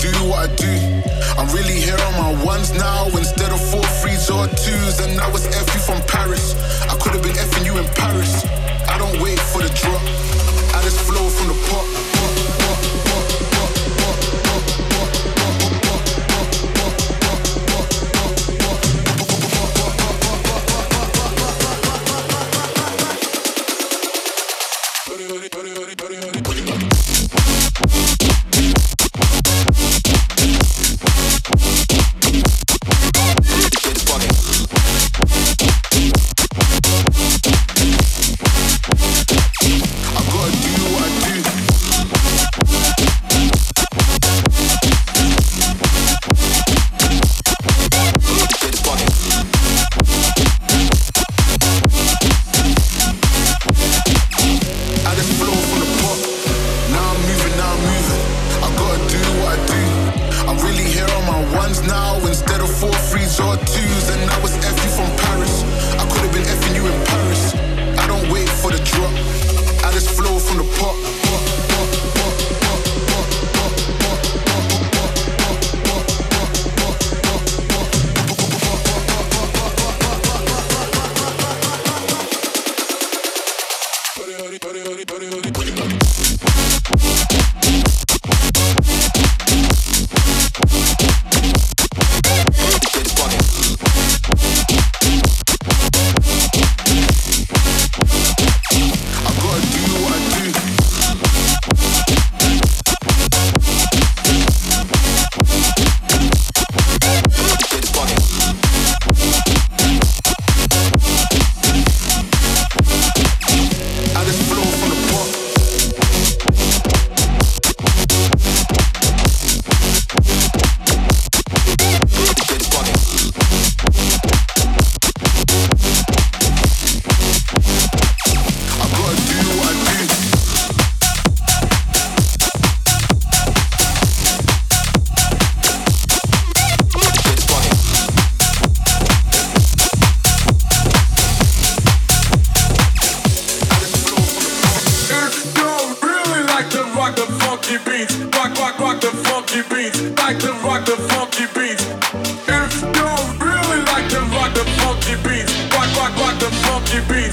Do what I do. I'm really here on my ones now instead of four threes or twos. And I was F you from Paris. I could have been Fing you in Paris. I don't wait for the drop. I just flow from the pot. rock the funky beats. If you really like to rock the funky beats, rock, rock, rock the funky beats.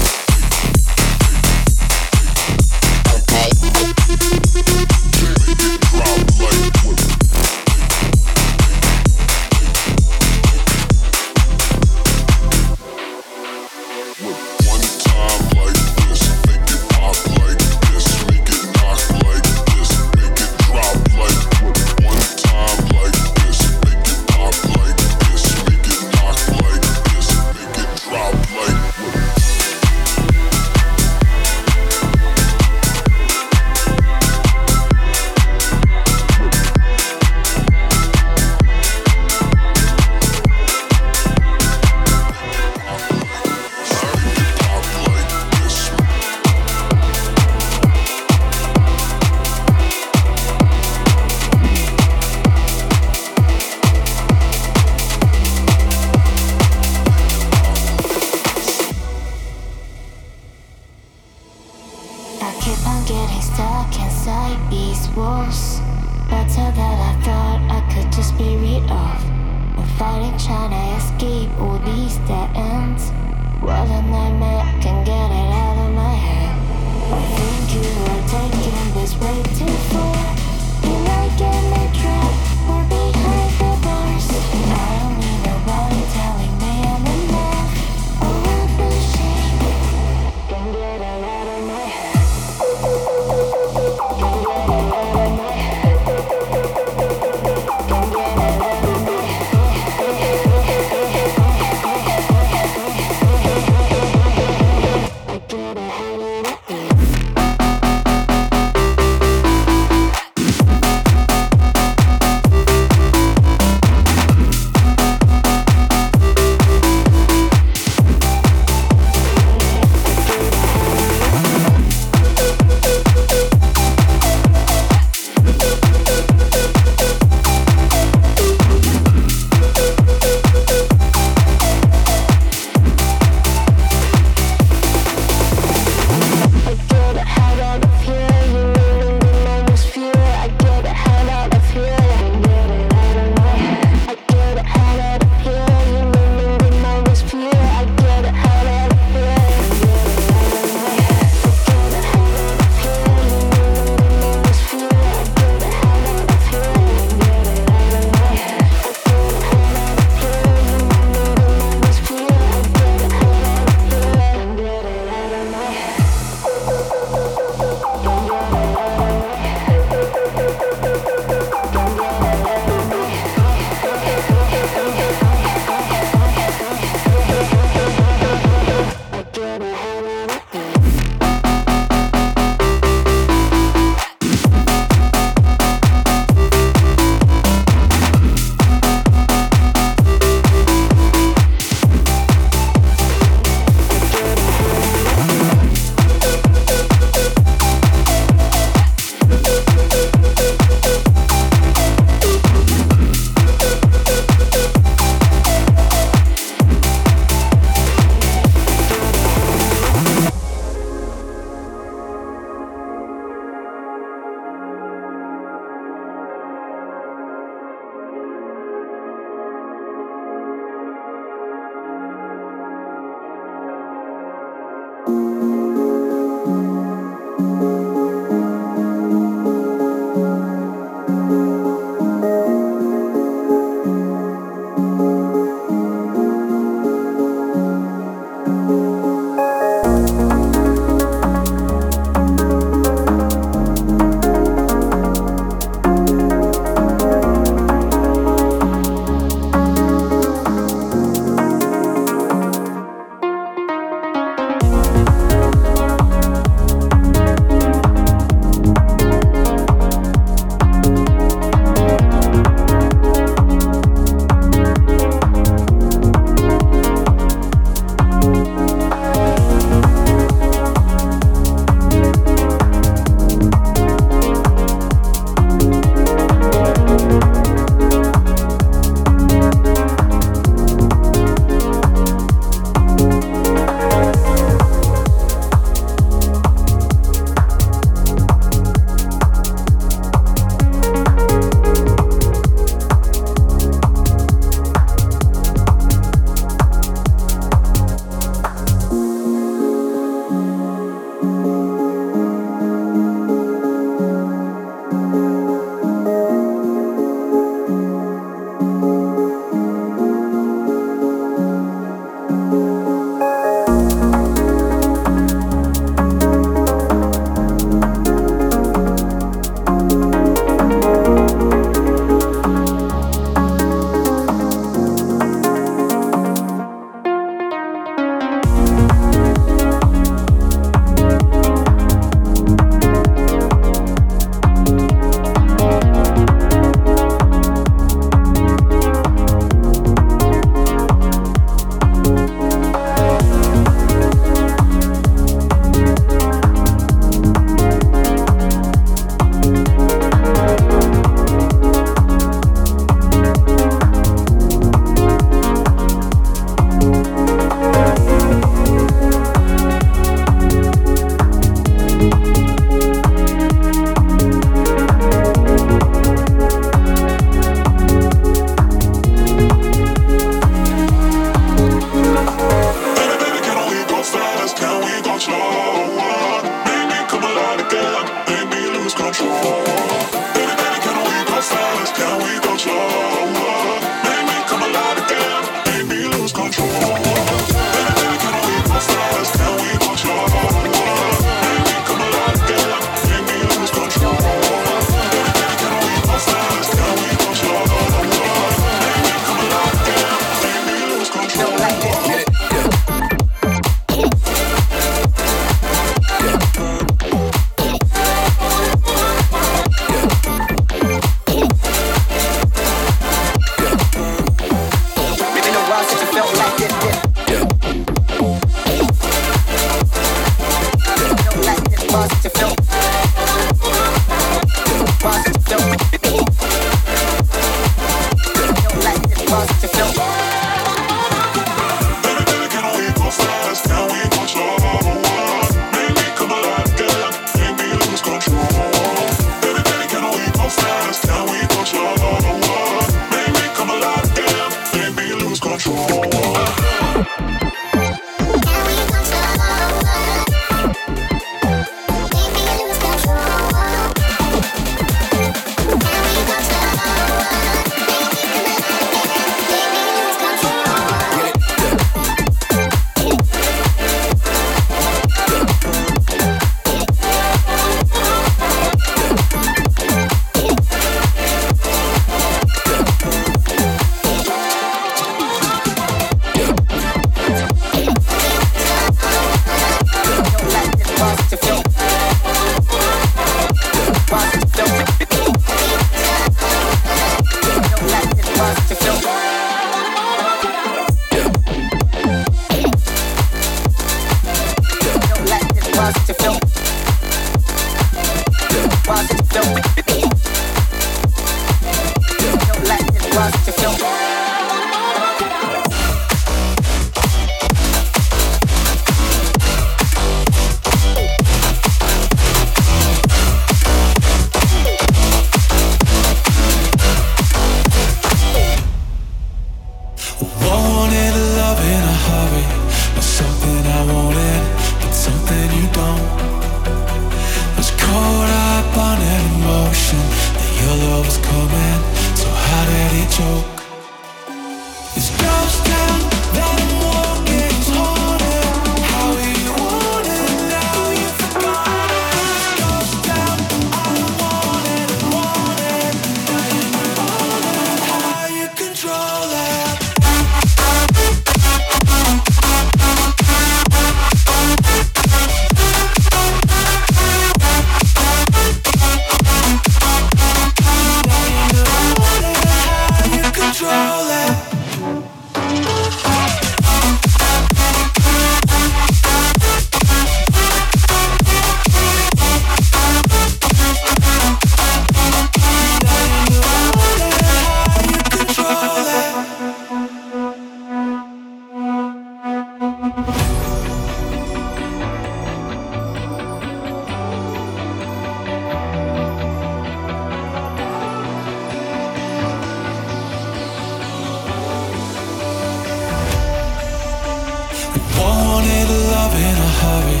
love in a hurry.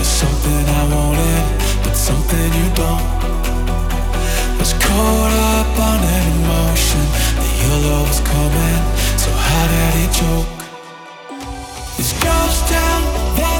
It's something I wanted, but something you don't. Was caught up on an emotion that your love was coming. So how did it joke? It's ghost town.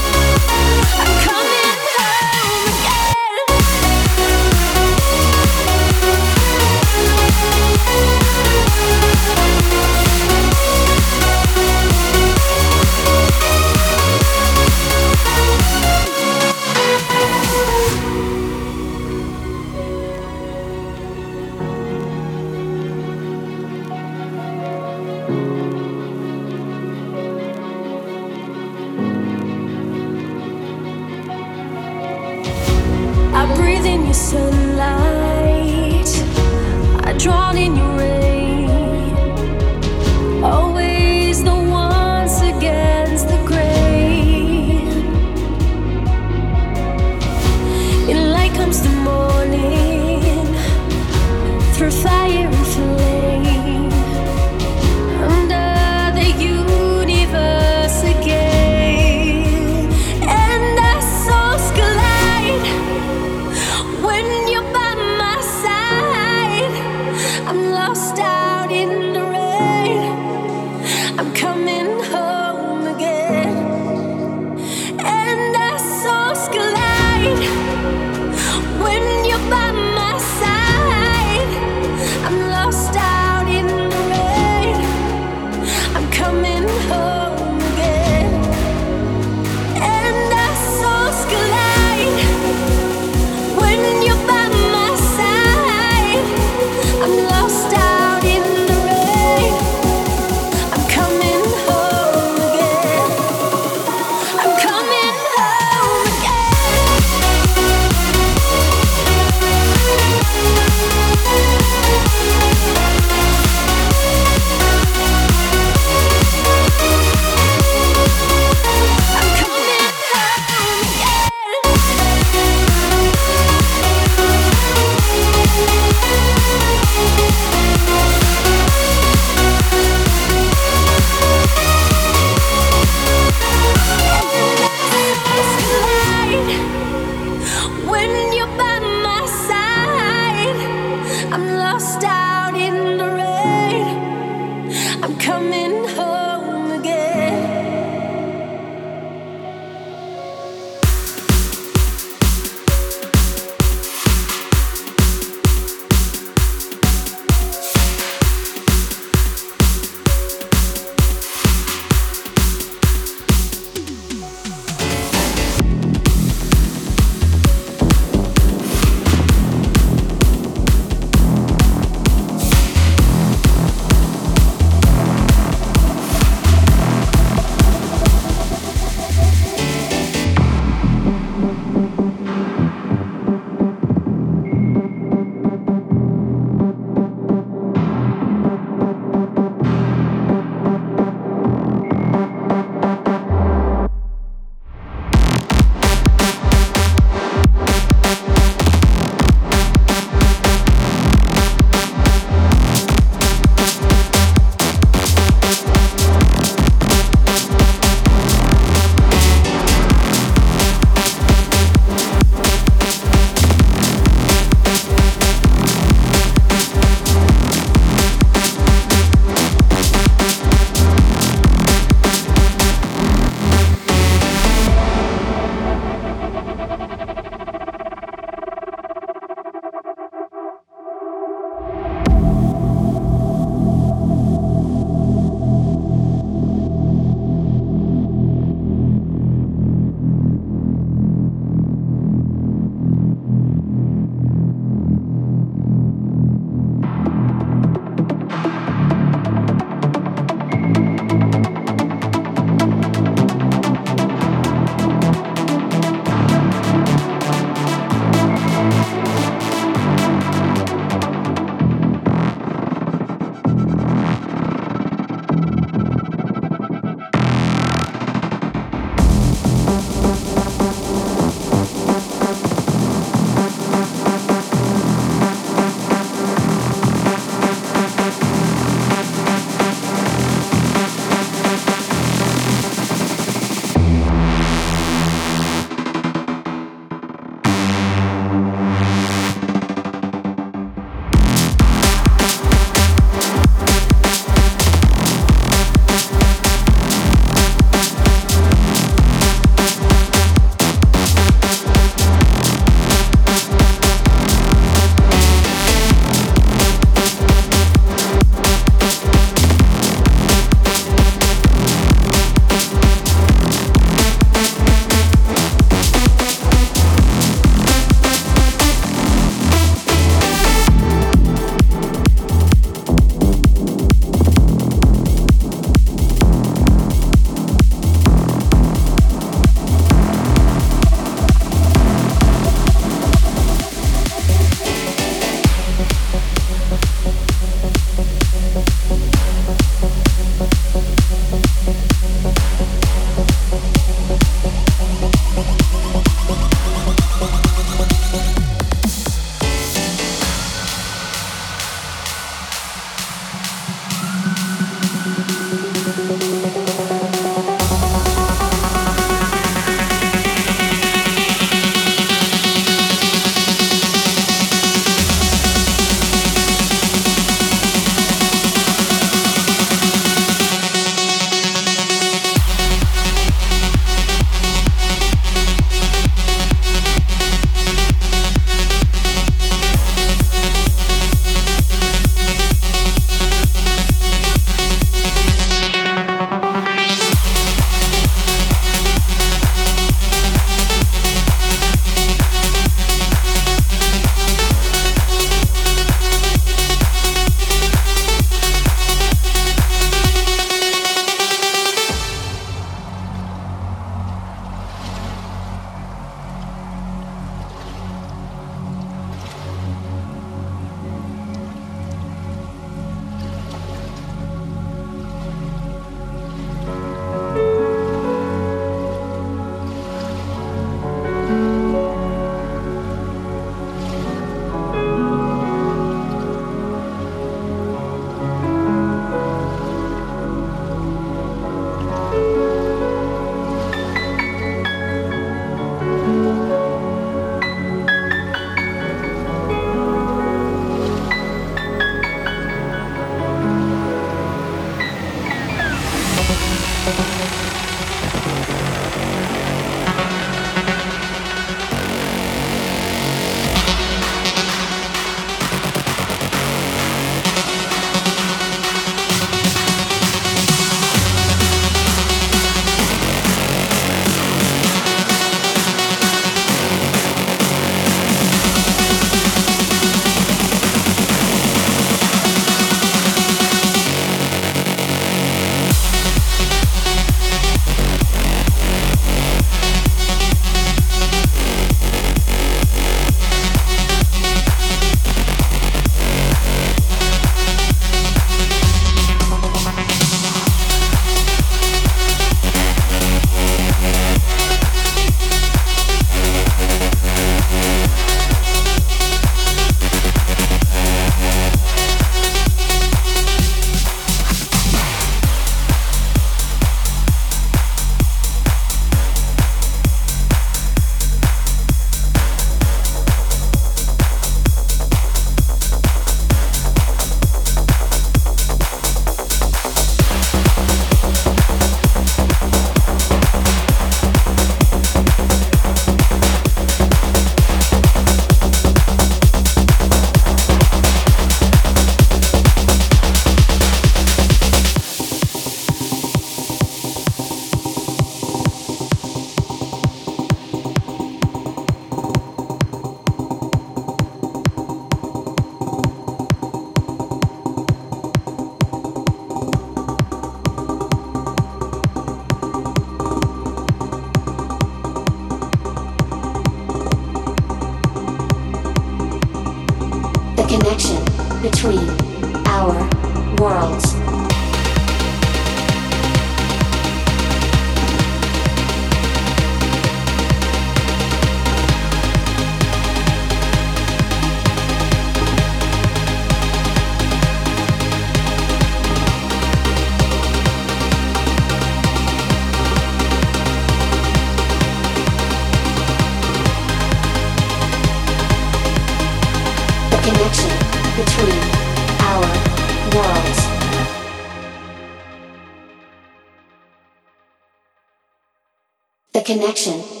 The connection.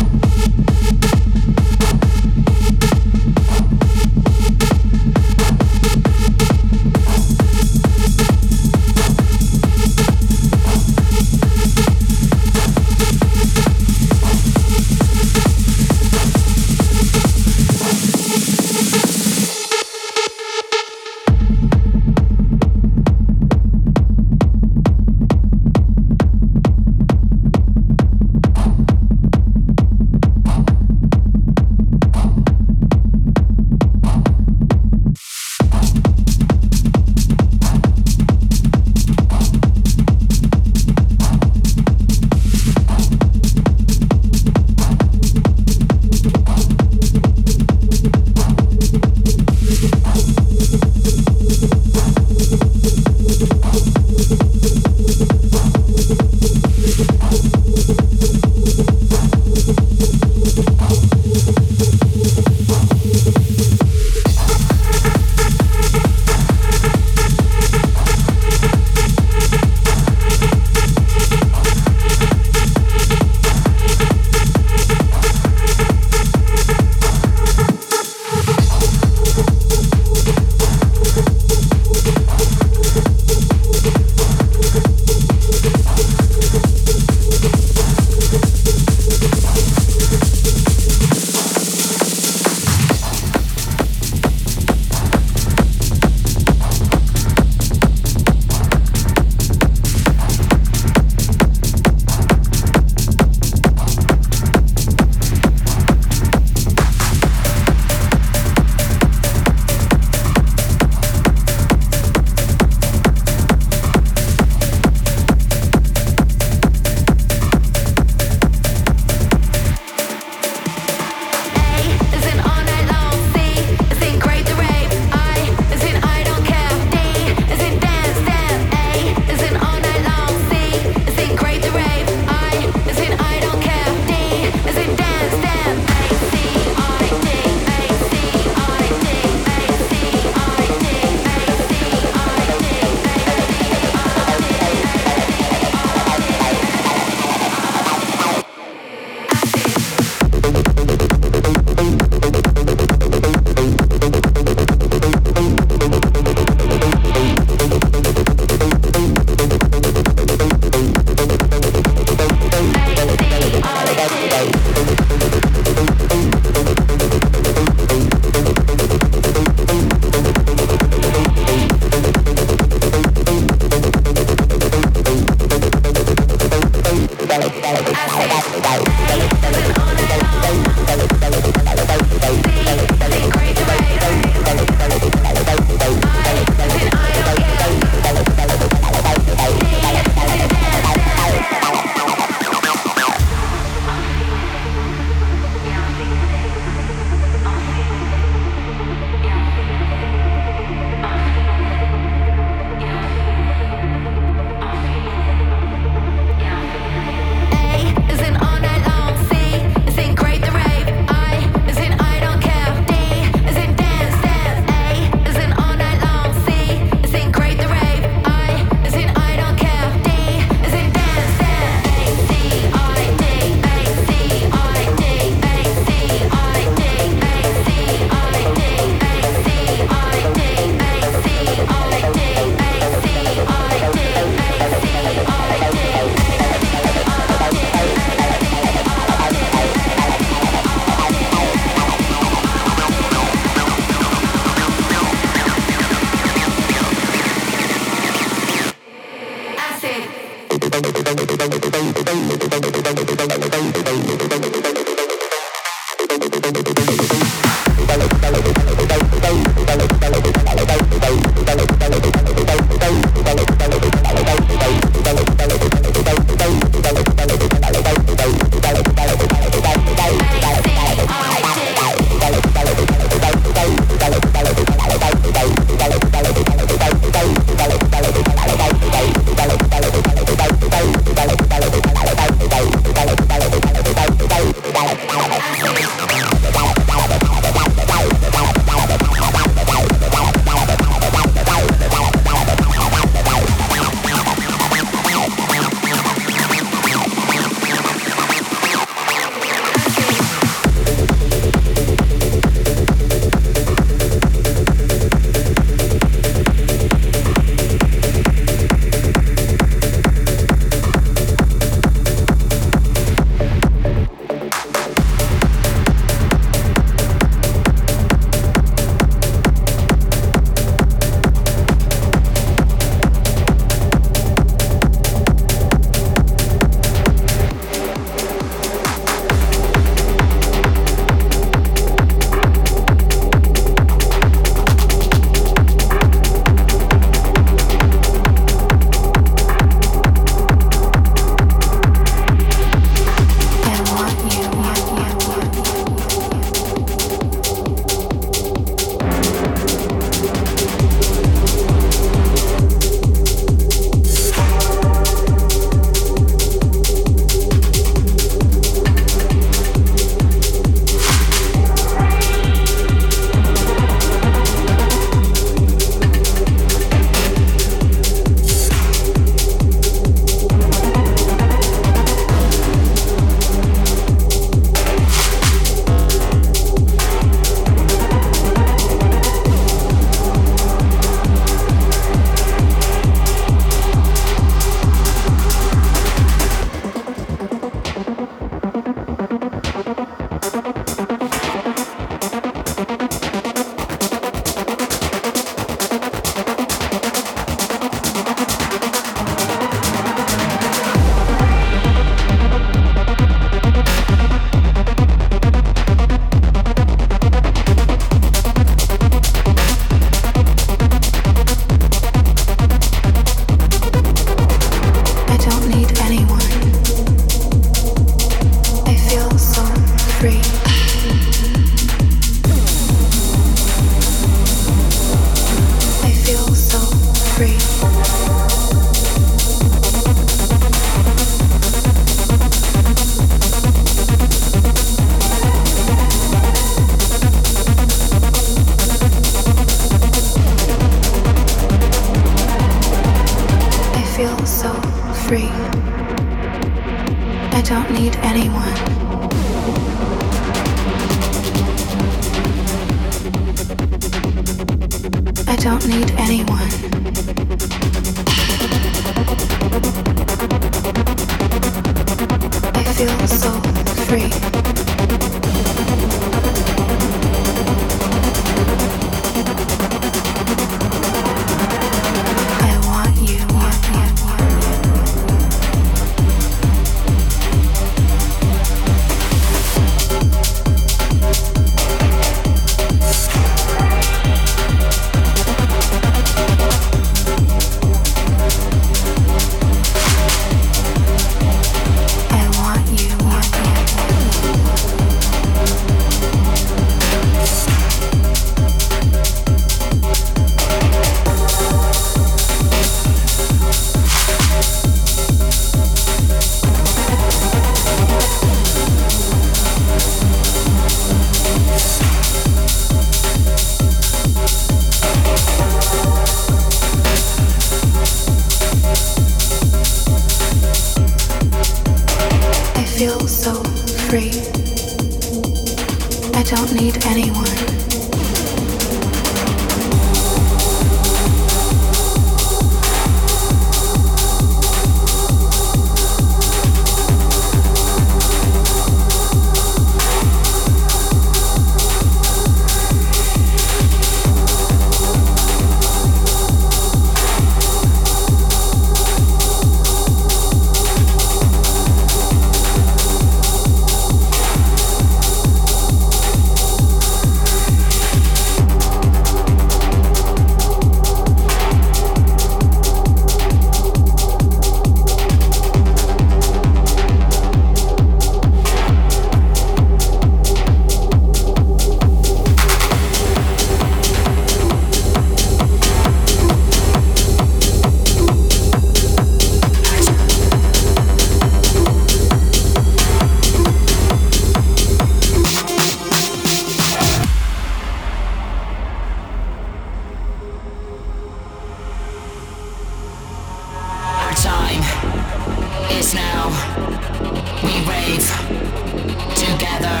together.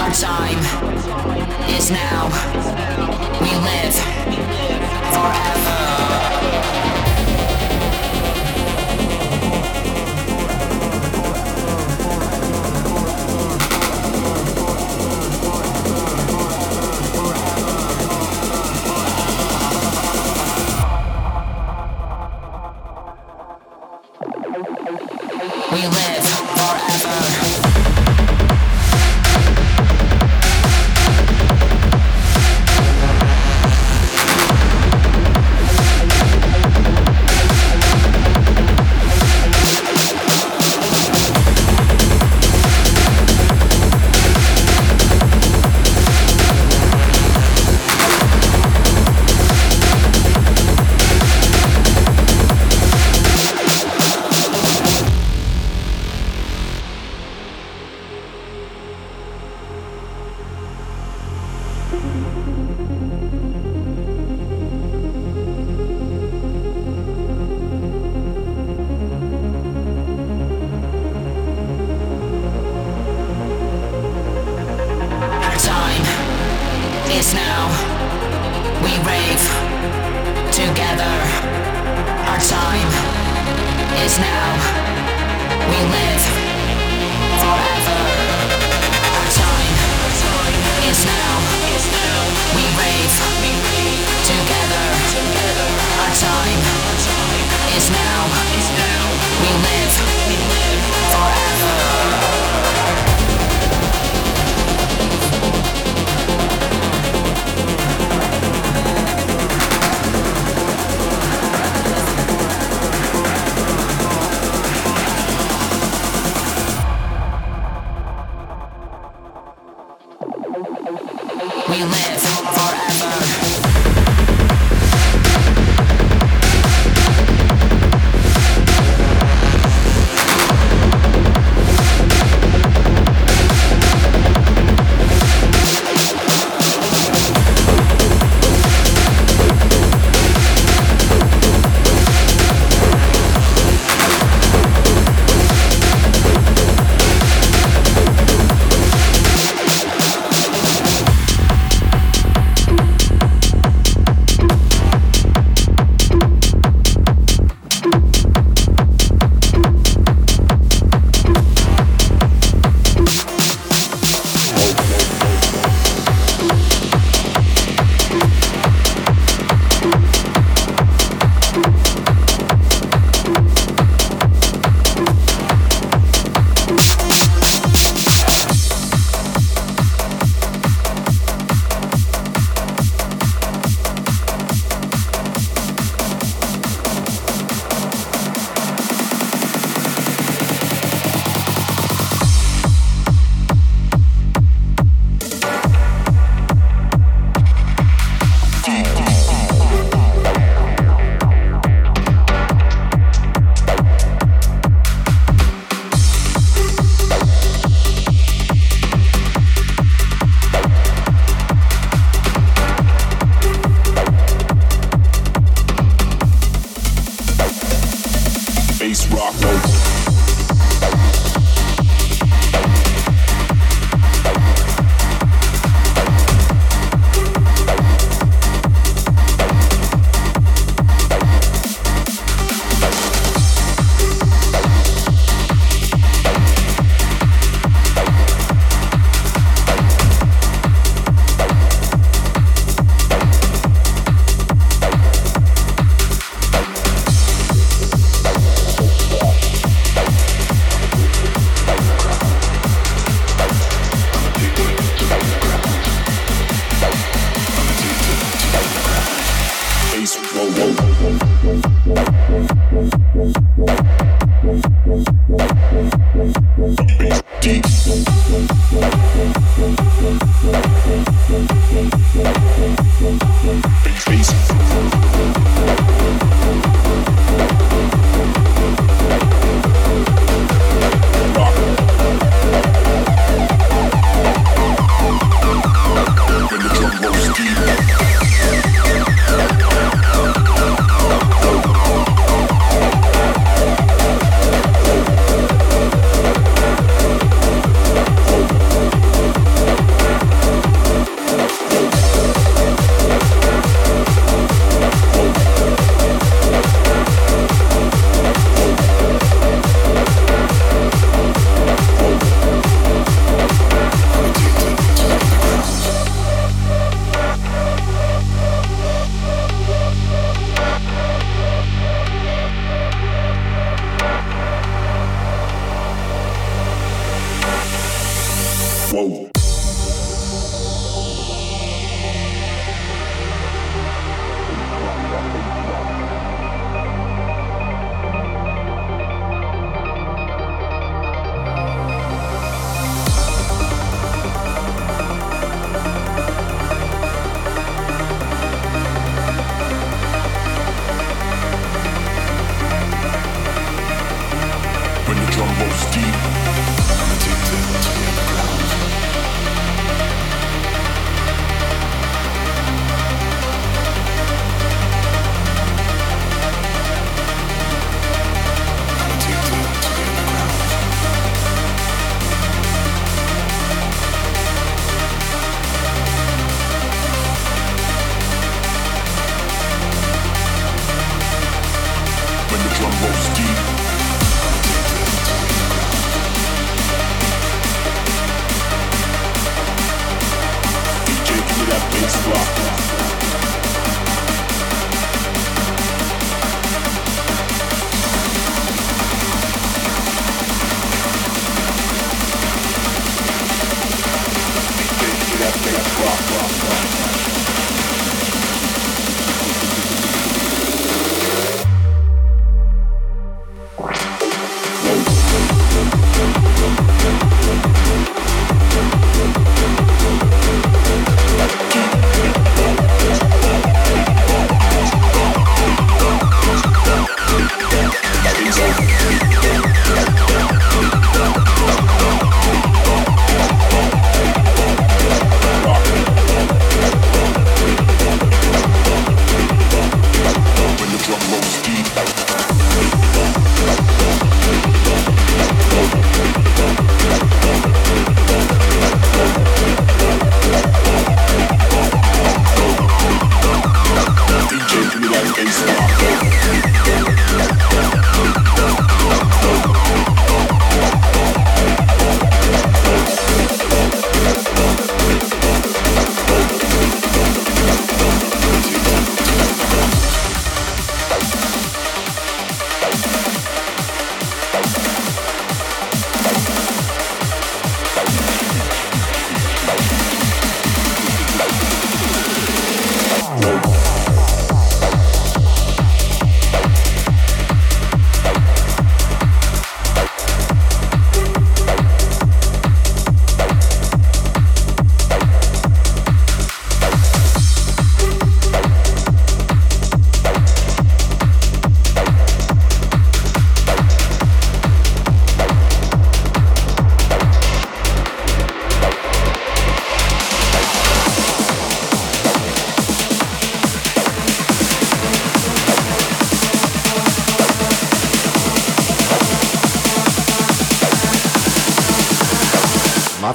Our time is now. We live forever.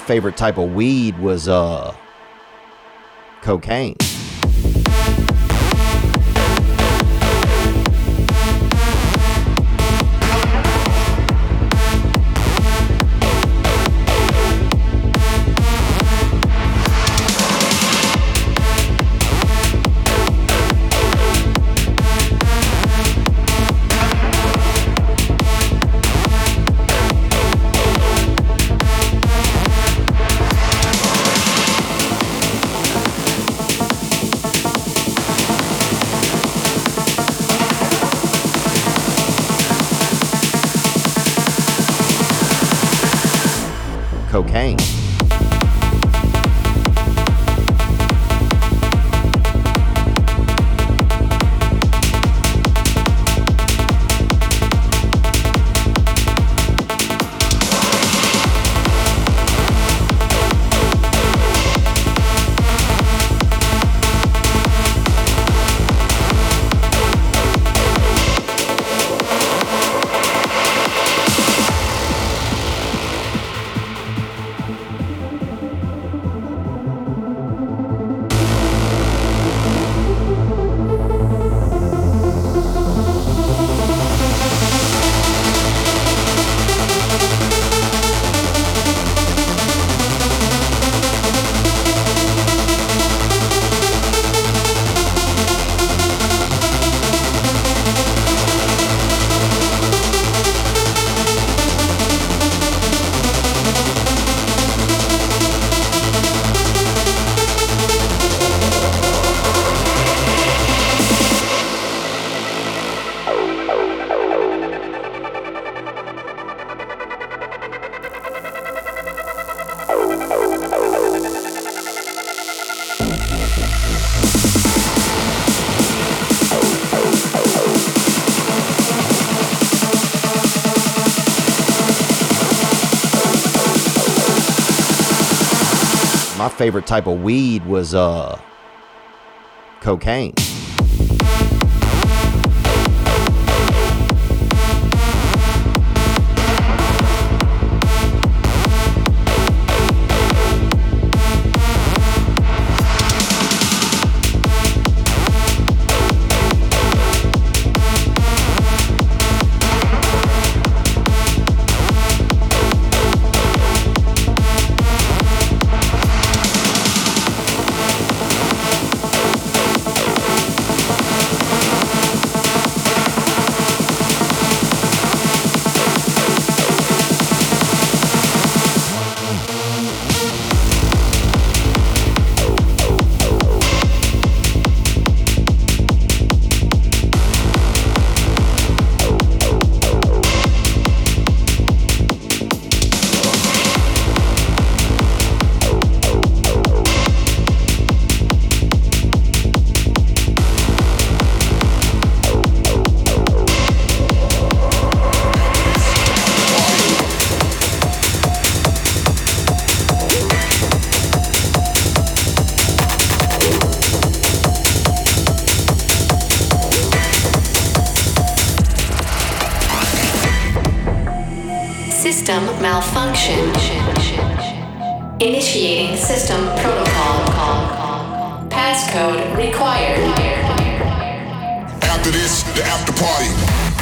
Favorite type of weed was uh cocaine. Favorite type of weed was uh cocaine. System malfunction. Initiating system protocol. Passcode required. After this, the after party.